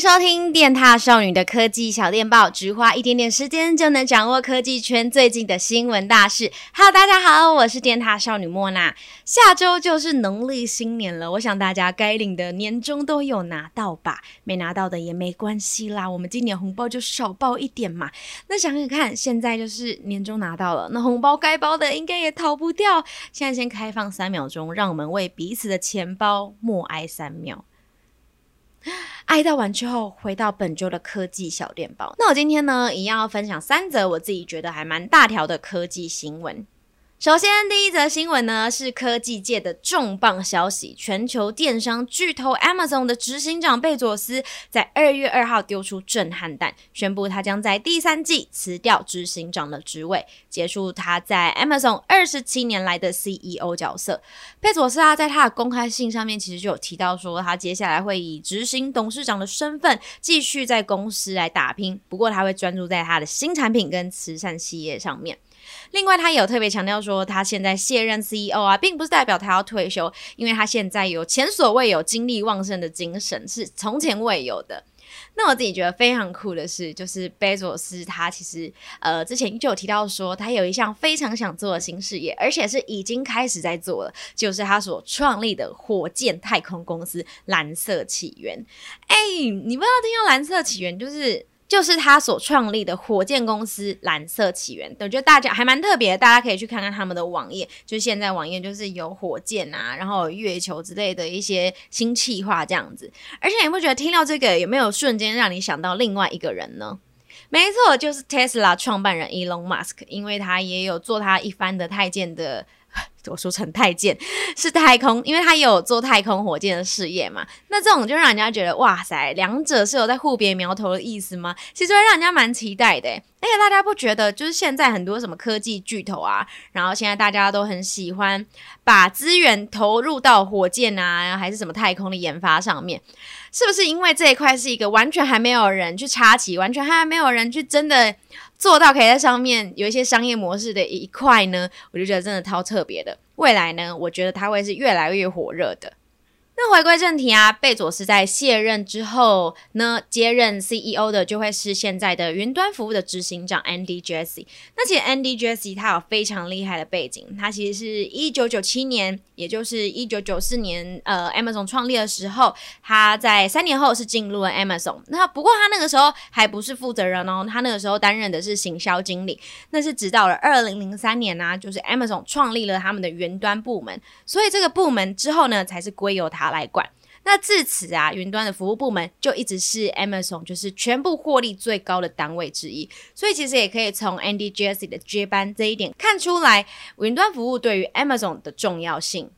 收听电獭少女的科技小电报，只花一点点时间就能掌握科技圈最近的新闻大事。Hello，大家好，我是电獭少女莫娜。下周就是农历新年了，我想大家该领的年终都有拿到吧？没拿到的也没关系啦，我们今年红包就少包一点嘛。那想想看，现在就是年终拿到了，那红包该包的应该也逃不掉。现在先开放三秒钟，让我们为彼此的钱包默哀三秒。哀悼完之后，回到本周的科技小电报。那我今天呢，一样要分享三则我自己觉得还蛮大条的科技新闻。首先，第一则新闻呢是科技界的重磅消息，全球电商巨头 Amazon 的执行长贝佐斯在二月二号丢出震撼弹，宣布他将在第三季辞掉执行长的职位，结束他在 Amazon 二十七年来的 CEO 角色。贝佐斯啊，在他的公开信上面其实就有提到说，他接下来会以执行董事长的身份继续在公司来打拼，不过他会专注在他的新产品跟慈善企业上面。另外，他也有特别强调说，他现在卸任 CEO 啊，并不是代表他要退休，因为他现在有前所未有精力旺盛的精神，是从前未有的。那我自己觉得非常酷的是，就是贝佐斯他其实呃之前就有提到说，他有一项非常想做的新事业，而且是已经开始在做了，就是他所创立的火箭太空公司蓝色起源。哎，你不知道听到蓝色起源就是。就是他所创立的火箭公司蓝色起源，我觉得大家还蛮特别，大家可以去看看他们的网页。就是现在网页就是有火箭啊，然后月球之类的一些新企划这样子。而且你不觉得听到这个有没有瞬间让你想到另外一个人呢？没错，就是 Tesla 创办人 Elon Musk，因为他也有做他一番的太监的。我说成太监是太空，因为他也有做太空火箭的事业嘛。那这种就让人家觉得哇塞，两者是有在互别苗头的意思吗？其实会让人家蛮期待的。而且大家不觉得，就是现在很多什么科技巨头啊，然后现在大家都很喜欢把资源投入到火箭啊，还是什么太空的研发上面，是不是因为这一块是一个完全还没有人去插旗，完全还没有人去真的。做到可以在上面有一些商业模式的一块呢，我就觉得真的超特别的。未来呢，我觉得它会是越来越火热的。那回归正题啊，贝佐斯在卸任之后呢，接任 CEO 的就会是现在的云端服务的执行长 Andy Jassy。那其实 Andy Jassy 他有非常厉害的背景，他其实是一九九七年，也就是一九九四年，呃，Amazon 创立的时候，他在三年后是进入了 Amazon。那不过他那个时候还不是负责人哦，他那个时候担任的是行销经理。那是直到了二零零三年呢、啊，就是 Amazon 创立了他们的云端部门，所以这个部门之后呢，才是归由他来管。那至此啊，云端的服务部门就一直是 Amazon 就是全部获利最高的单位之一。所以其实也可以从 Andy Jassy 的接班这一点看出来，云端服务对于 Amazon 的重要性。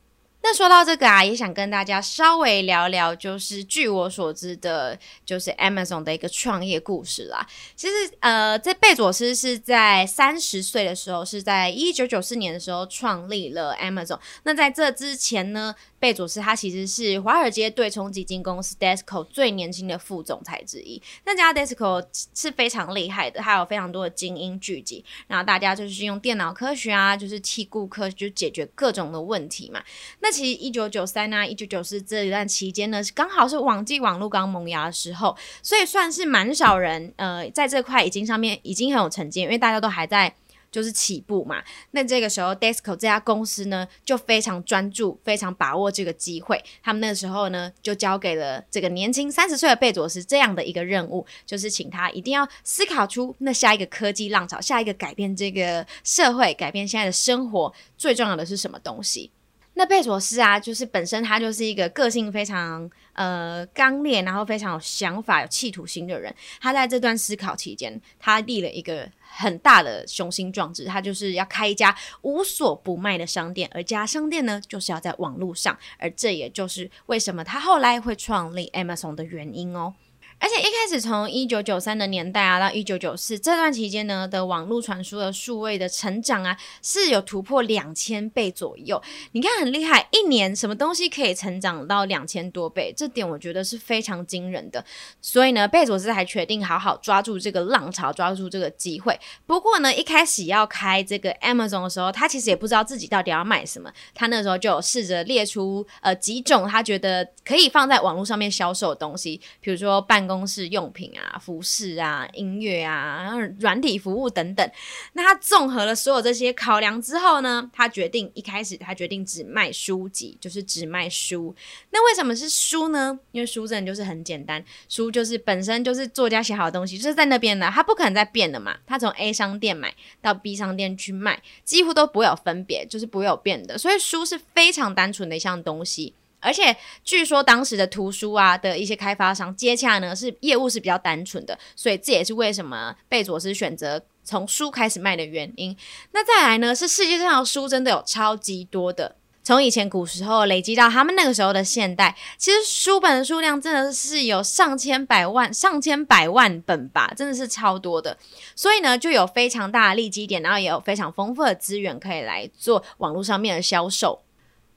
那说到这个啊，也想跟大家稍微聊聊，就是据我所知的，就是 Amazon 的一个创业故事啦。其实，呃，这贝佐斯是在三十岁的时候，是在一九九四年的时候创立了 Amazon。那在这之前呢，贝佐斯他其实是华尔街对冲基金公司 Desco 最年轻的副总裁之一。那家 Desco 是非常厉害的，还有非常多的精英聚集，然后大家就是用电脑科学啊，就是替顾客就解决各种的问题嘛。那其实一九九三啊，一九九四这一段期间呢，刚好是网际网络刚萌芽的时候，所以算是蛮少人呃在这块已经上面已经很有成绩，因为大家都还在就是起步嘛。那这个时候，Desco 这家公司呢就非常专注，非常把握这个机会。他们那个时候呢就交给了这个年轻三十岁的贝佐斯这样的一个任务，就是请他一定要思考出那下一个科技浪潮，下一个改变这个社会、改变现在的生活最重要的是什么东西。那贝佐斯啊，就是本身他就是一个个性非常呃刚烈，然后非常有想法、有企图心的人。他在这段思考期间，他立了一个很大的雄心壮志，他就是要开一家无所不卖的商店，而家商店呢，就是要在网络上，而这也就是为什么他后来会创立 Amazon 的原因哦。而且一开始从一九九三的年代啊，到一九九四这段期间呢的网络传输的数位的成长啊，是有突破两千倍左右。你看很厉害，一年什么东西可以成长到两千多倍？这点我觉得是非常惊人的。所以呢，贝佐斯还决定好好抓住这个浪潮，抓住这个机会。不过呢，一开始要开这个 Amazon 的时候，他其实也不知道自己到底要卖什么。他那时候就有试着列出呃几种他觉得可以放在网络上面销售的东西，比如说办公。公室用品啊、服饰啊、音乐啊、然后软体服务等等。那他综合了所有这些考量之后呢，他决定一开始他决定只卖书籍，就是只卖书。那为什么是书呢？因为书真的就是很简单，书就是本身就是作家写好的东西，就是在那边的，他不可能再变的嘛。他从 A 商店买到 B 商店去卖，几乎都不会有分别，就是不会有变的。所以书是非常单纯的一项东西。而且据说当时的图书啊的一些开发商接洽呢，是业务是比较单纯的，所以这也是为什么贝佐斯选择从书开始卖的原因。那再来呢，是世界上的书真的有超级多的，从以前古时候累积到他们那个时候的现代，其实书本的数量真的是有上千百万、上千百万本吧，真的是超多的。所以呢，就有非常大的利基点，然后也有非常丰富的资源可以来做网络上面的销售。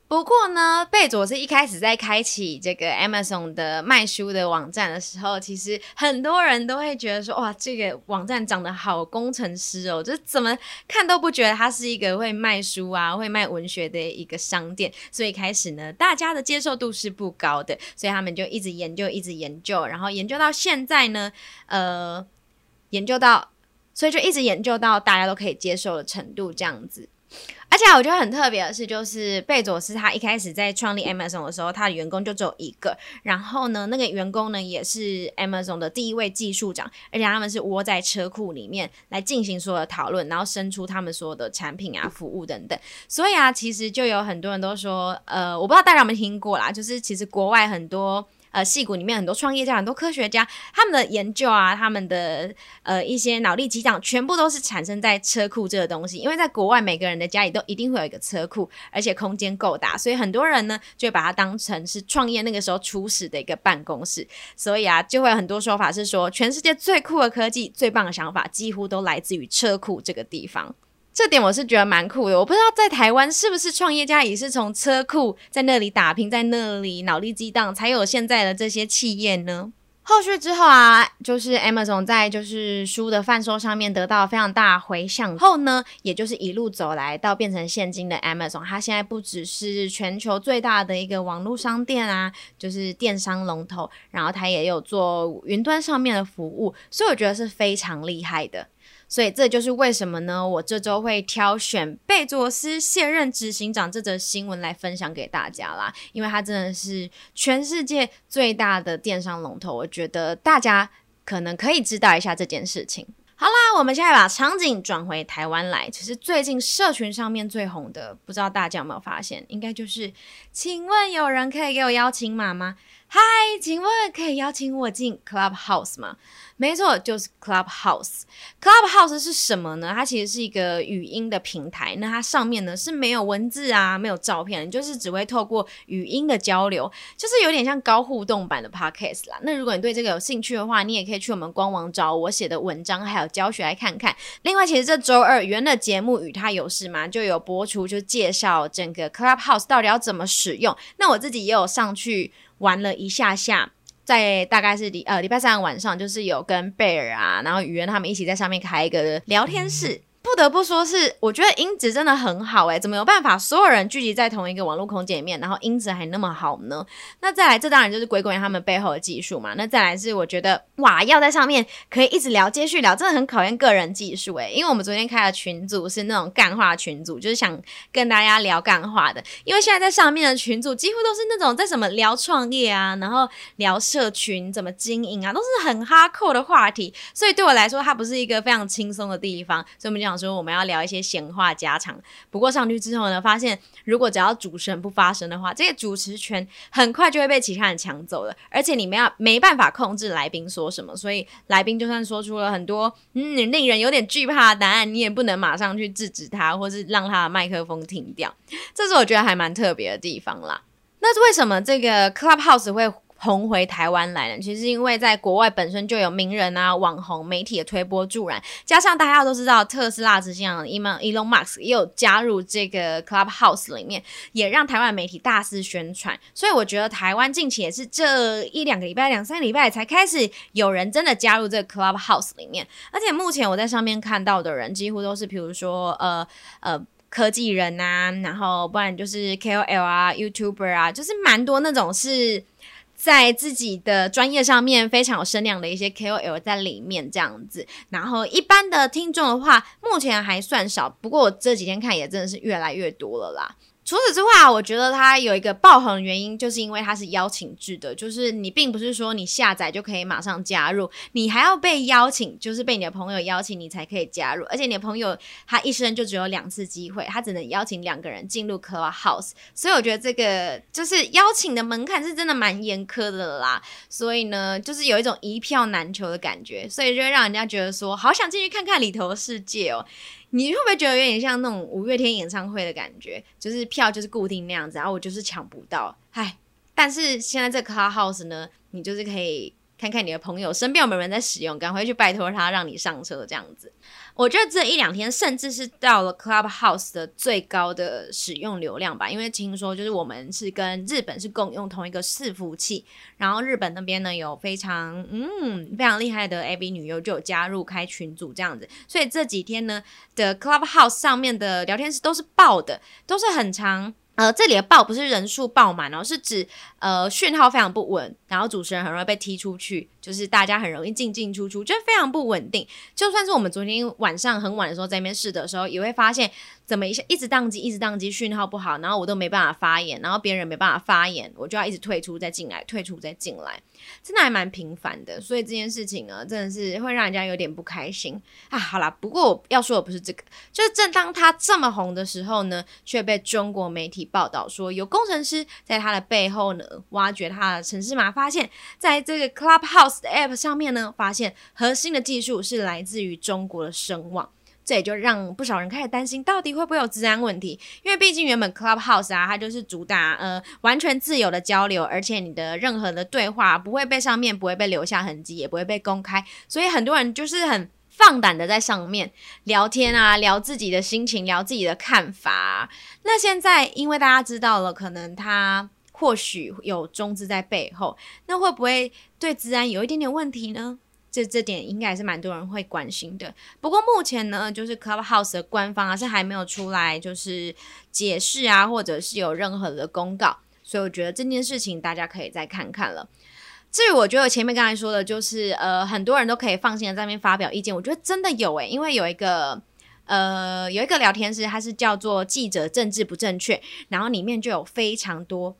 不过呢，贝佐斯一开始在开启这个 Amazon 的卖书的网站的时候，其实很多人都会觉得说，哇，这个网站长得好工程师哦，就怎么看都不觉得他是一个会卖书啊、会卖文学的一个商店。所以开始呢，大家的接受度是不高的，所以他们就一直研究，一直研究，然后研究到现在呢，呃，研究到，所以就一直研究到大家都可以接受的程度，这样子。而且我觉得很特别的是，就是贝佐斯他一开始在创立 Amazon 的时候，他的员工就只有一个。然后呢，那个员工呢也是 Amazon 的第一位技术长，而且他们是窝在车库里面来进行所有的讨论，然后生出他们所有的产品啊、服务等等。所以啊，其实就有很多人都说，呃，我不知道大家有没有听过啦，就是其实国外很多。呃，矽谷里面很多创业家、很多科学家，他们的研究啊，他们的呃一些脑力激荡，全部都是产生在车库这个东西。因为在国外，每个人的家里都一定会有一个车库，而且空间够大，所以很多人呢就把它当成是创业那个时候初始的一个办公室。所以啊，就会有很多说法是说，全世界最酷的科技、最棒的想法，几乎都来自于车库这个地方。这点我是觉得蛮酷的，我不知道在台湾是不是创业家也是从车库在那里打拼，在那里脑力激荡，才有现在的这些企业呢？后续之后啊，就是 Amazon 在就是书的贩售上面得到非常大回响后呢，也就是一路走来到变成现今的 Amazon，它现在不只是全球最大的一个网络商店啊，就是电商龙头，然后它也有做云端上面的服务，所以我觉得是非常厉害的。所以这就是为什么呢？我这周会挑选贝佐斯卸任执行长这则新闻来分享给大家啦，因为它真的是全世界最大的电商龙头，我觉得大家可能可以知道一下这件事情。好啦，我们现在把场景转回台湾来，其实最近社群上面最红的，不知道大家有没有发现，应该就是，请问有人可以给我邀请码吗？嗨，请问可以邀请我进 Clubhouse 吗？没错，就是 Clubhouse。Clubhouse 是什么呢？它其实是一个语音的平台。那它上面呢是没有文字啊，没有照片，就是只会透过语音的交流，就是有点像高互动版的 Podcast 啦。那如果你对这个有兴趣的话，你也可以去我们官网找我写的文章还有教学来看看。另外，其实这周二原的节目与他有事吗就有播出，就介绍整个 Clubhouse 到底要怎么使用。那我自己也有上去玩了一下下。在大概是礼呃礼拜三的晚上，就是有跟贝尔啊，然后雨渊他们一起在上面开一个聊天室。不得不说是，我觉得音质真的很好诶，怎么有办法所有人聚集在同一个网络空间里面，然后音质还那么好呢？那再来，这当然就是归功于他们背后的技术嘛。那再来是，我觉得哇，要在上面可以一直聊，接续聊，真的很考验个人技术诶。因为我们昨天开的群组是那种干话群组，就是想跟大家聊干话的。因为现在在上面的群组几乎都是那种在什么聊创业啊，然后聊社群怎么经营啊，都是很哈扣的话题。所以对我来说，它不是一个非常轻松的地方。所以我们讲。说我们要聊一些闲话家常，不过上去之后呢，发现如果只要主持人不发声的话，这个主持权很快就会被其他人抢走了，而且你们要没办法控制来宾说什么，所以来宾就算说出了很多嗯令人有点惧怕的答案，你也不能马上去制止他，或是让他的麦克风停掉，这是我觉得还蛮特别的地方啦。那是为什么这个 Clubhouse 会红回台湾来了，其实因为在国外本身就有名人啊、网红、媒体的推波助澜，加上大家都知道特斯拉执行长 Elon Musk 也有加入这个 Clubhouse 里面，也让台湾媒体大肆宣传。所以我觉得台湾近期也是这一两个礼拜、两三礼拜才开始有人真的加入这个 Clubhouse 里面，而且目前我在上面看到的人几乎都是，比如说呃呃科技人啊，然后不然就是 KOL 啊、YouTuber 啊，就是蛮多那种是。在自己的专业上面非常有声量的一些 KOL 在里面这样子，然后一般的听众的话，目前还算少，不过我这几天看也真的是越来越多了啦。除此之外，我觉得它有一个爆红的原因，就是因为它是邀请制的，就是你并不是说你下载就可以马上加入，你还要被邀请，就是被你的朋友邀请你才可以加入，而且你的朋友他一生就只有两次机会，他只能邀请两个人进入 Clubhouse，所以我觉得这个就是邀请的门槛是真的蛮严苛的啦，所以呢，就是有一种一票难求的感觉，所以就会让人家觉得说，好想进去看看里头的世界哦。你会不会觉得有点像那种五月天演唱会的感觉？就是票就是固定那样子，然后我就是抢不到，唉。但是现在这 Clubhouse 呢，你就是可以。看看你的朋友身边有没有人在使用，赶快去拜托他让你上车这样子。我觉得这一两天甚至是到了 Clubhouse 的最高的使用流量吧，因为听说就是我们是跟日本是共用同一个伺服器，然后日本那边呢有非常嗯非常厉害的 AV 女优就有加入开群组这样子，所以这几天呢的 Clubhouse 上面的聊天室都是爆的，都是很长。呃，这里的爆不是人数爆满哦，是指呃讯号非常不稳，然后主持人很容易被踢出去，就是大家很容易进进出出，就非常不稳定。就算是我们昨天晚上很晚的时候在面试的时候，也会发现怎么一下一直宕机，一直宕机，讯号不好，然后我都没办法发言，然后别人没办法发言，我就要一直退出再进来，退出再进来，真的还蛮频繁的。所以这件事情呢，真的是会让人家有点不开心啊。好啦，不过我要说的不是这个，就是正当他这么红的时候呢，却被中国媒体。报道说，有工程师在他的背后呢，挖掘他的城市码，发现在这个 Clubhouse 的 App 上面呢，发现核心的技术是来自于中国的声网，这也就让不少人开始担心，到底会不会有治安问题？因为毕竟原本 Clubhouse 啊，它就是主打呃完全自由的交流，而且你的任何的对话不会被上面不会被留下痕迹，也不会被公开，所以很多人就是很。放胆的在上面聊天啊，聊自己的心情，聊自己的看法。那现在因为大家知道了，可能他或许有中资在背后，那会不会对治安有一点点问题呢？这这点应该还是蛮多人会关心的。不过目前呢，就是 Clubhouse 的官方啊是还没有出来就是解释啊，或者是有任何的公告，所以我觉得这件事情大家可以再看看了。至于我觉得前面刚才说的，就是呃，很多人都可以放心的在那边发表意见。我觉得真的有诶，因为有一个呃，有一个聊天室，它是叫做“记者政治不正确”，然后里面就有非常多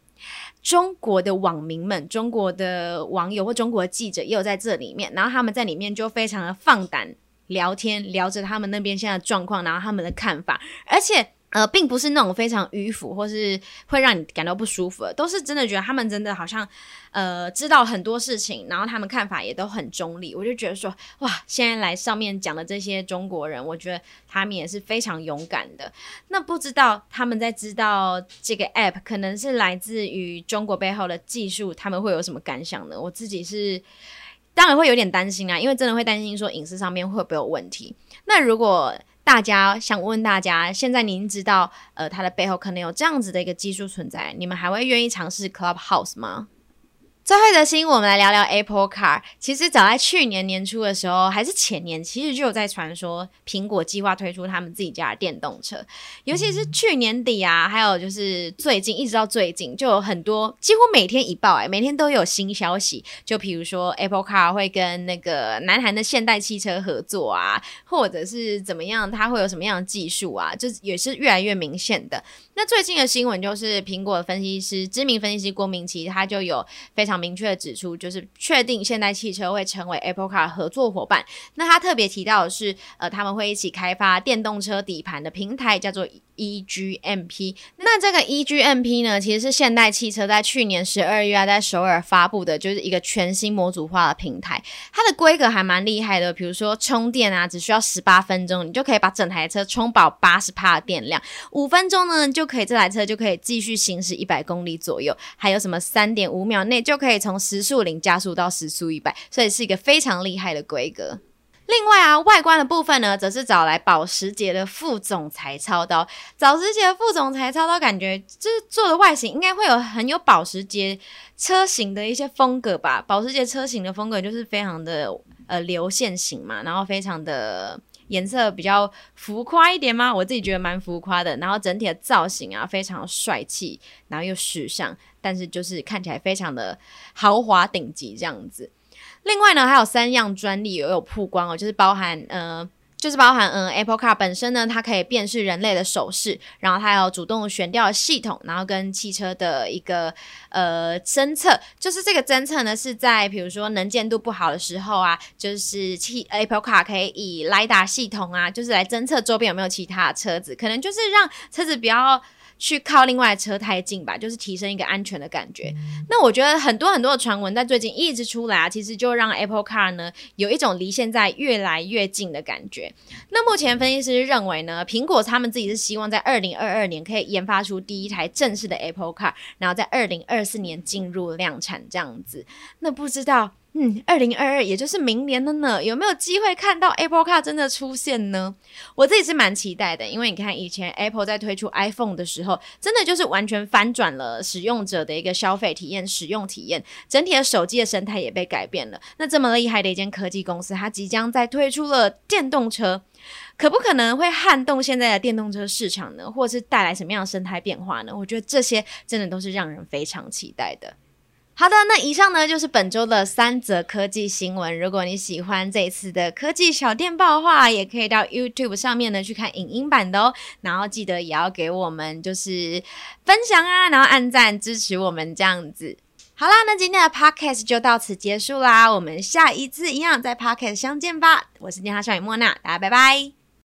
中国的网民们、中国的网友或中国的记者也有在这里面，然后他们在里面就非常的放胆聊天，聊着他们那边现在的状况，然后他们的看法，而且。呃，并不是那种非常迂腐或是会让你感到不舒服的，都是真的觉得他们真的好像呃知道很多事情，然后他们看法也都很中立。我就觉得说，哇，现在来上面讲的这些中国人，我觉得他们也是非常勇敢的。那不知道他们在知道这个 app 可能是来自于中国背后的技术，他们会有什么感想呢？我自己是当然会有点担心啊，因为真的会担心说隐私上面会不会有问题。那如果大家想问大家，现在您知道，呃，它的背后可能有这样子的一个技术存在，你们还会愿意尝试 Clubhouse 吗？最后一则新闻，我们来聊聊 Apple Car。其实早在去年年初的时候，还是前年，其实就有在传说苹果计划推出他们自己家的电动车。尤其是去年底啊，还有就是最近，一直到最近，就有很多，几乎每天一报，哎，每天都有新消息。就比如说 Apple Car 会跟那个南韩的现代汽车合作啊，或者是怎么样，它会有什么样的技术啊，就也是越来越明显的。那最近的新闻就是苹果的分析师，知名分析师郭明奇，他就有非常。明确的指出，就是确定现代汽车会成为 Apple Car 合作伙伴。那他特别提到的是，呃，他们会一起开发电动车底盘的平台，叫做 EGMP。那这个 EGMP 呢，其实是现代汽车在去年十二月啊，在首尔发布的，就是一个全新模组化的平台。它的规格还蛮厉害的，比如说充电啊，只需要十八分钟，你就可以把整台车充饱八十帕的电量。五分钟呢，就可以这台车就可以继续行驶一百公里左右。还有什么三点五秒内就可以从时速零加速到时速一百，所以是一个非常厉害的规格。另外啊，外观的部分呢，则是找来保时捷的副总裁操刀。保时捷副总裁操刀，感觉就是做的外形应该会有很有保时捷车型的一些风格吧。保时捷车型的风格就是非常的呃流线型嘛，然后非常的颜色比较浮夸一点吗？我自己觉得蛮浮夸的。然后整体的造型啊，非常帅气，然后又时尚，但是就是看起来非常的豪华顶级这样子。另外呢，还有三样专利也有曝光哦，就是包含呃。就是包含嗯，Apple Car 本身呢，它可以辨识人类的手势，然后它有主动悬吊系统，然后跟汽车的一个呃侦测，就是这个侦测呢是在比如说能见度不好的时候啊，就是汽 Apple Car 可以以 lida 系统啊，就是来侦测周边有没有其他车子，可能就是让车子比较。去靠另外的车太近吧，就是提升一个安全的感觉。那我觉得很多很多的传闻在最近一直出来啊，其实就让 Apple Car 呢有一种离现在越来越近的感觉。那目前分析师认为呢，苹果他们自己是希望在二零二二年可以研发出第一台正式的 Apple Car，然后在二零二四年进入量产这样子。那不知道。嗯，二零二二也就是明年了呢，有没有机会看到 Apple Car 真的出现呢？我自己是蛮期待的，因为你看以前 Apple 在推出 iPhone 的时候，真的就是完全翻转了使用者的一个消费体验、使用体验，整体的手机的生态也被改变了。那这么厉害的一间科技公司，它即将在推出了电动车，可不可能会撼动现在的电动车市场呢？或是带来什么样的生态变化呢？我觉得这些真的都是让人非常期待的。好的，那以上呢就是本周的三则科技新闻。如果你喜欢这一次的科技小电报的话，也可以到 YouTube 上面呢去看影音版的哦。然后记得也要给我们就是分享啊，然后按赞支持我们这样子。好啦，那今天的 Podcast 就到此结束啦。我们下一次一样在 Podcast 相见吧。我是电獭少女莫娜，大家拜拜。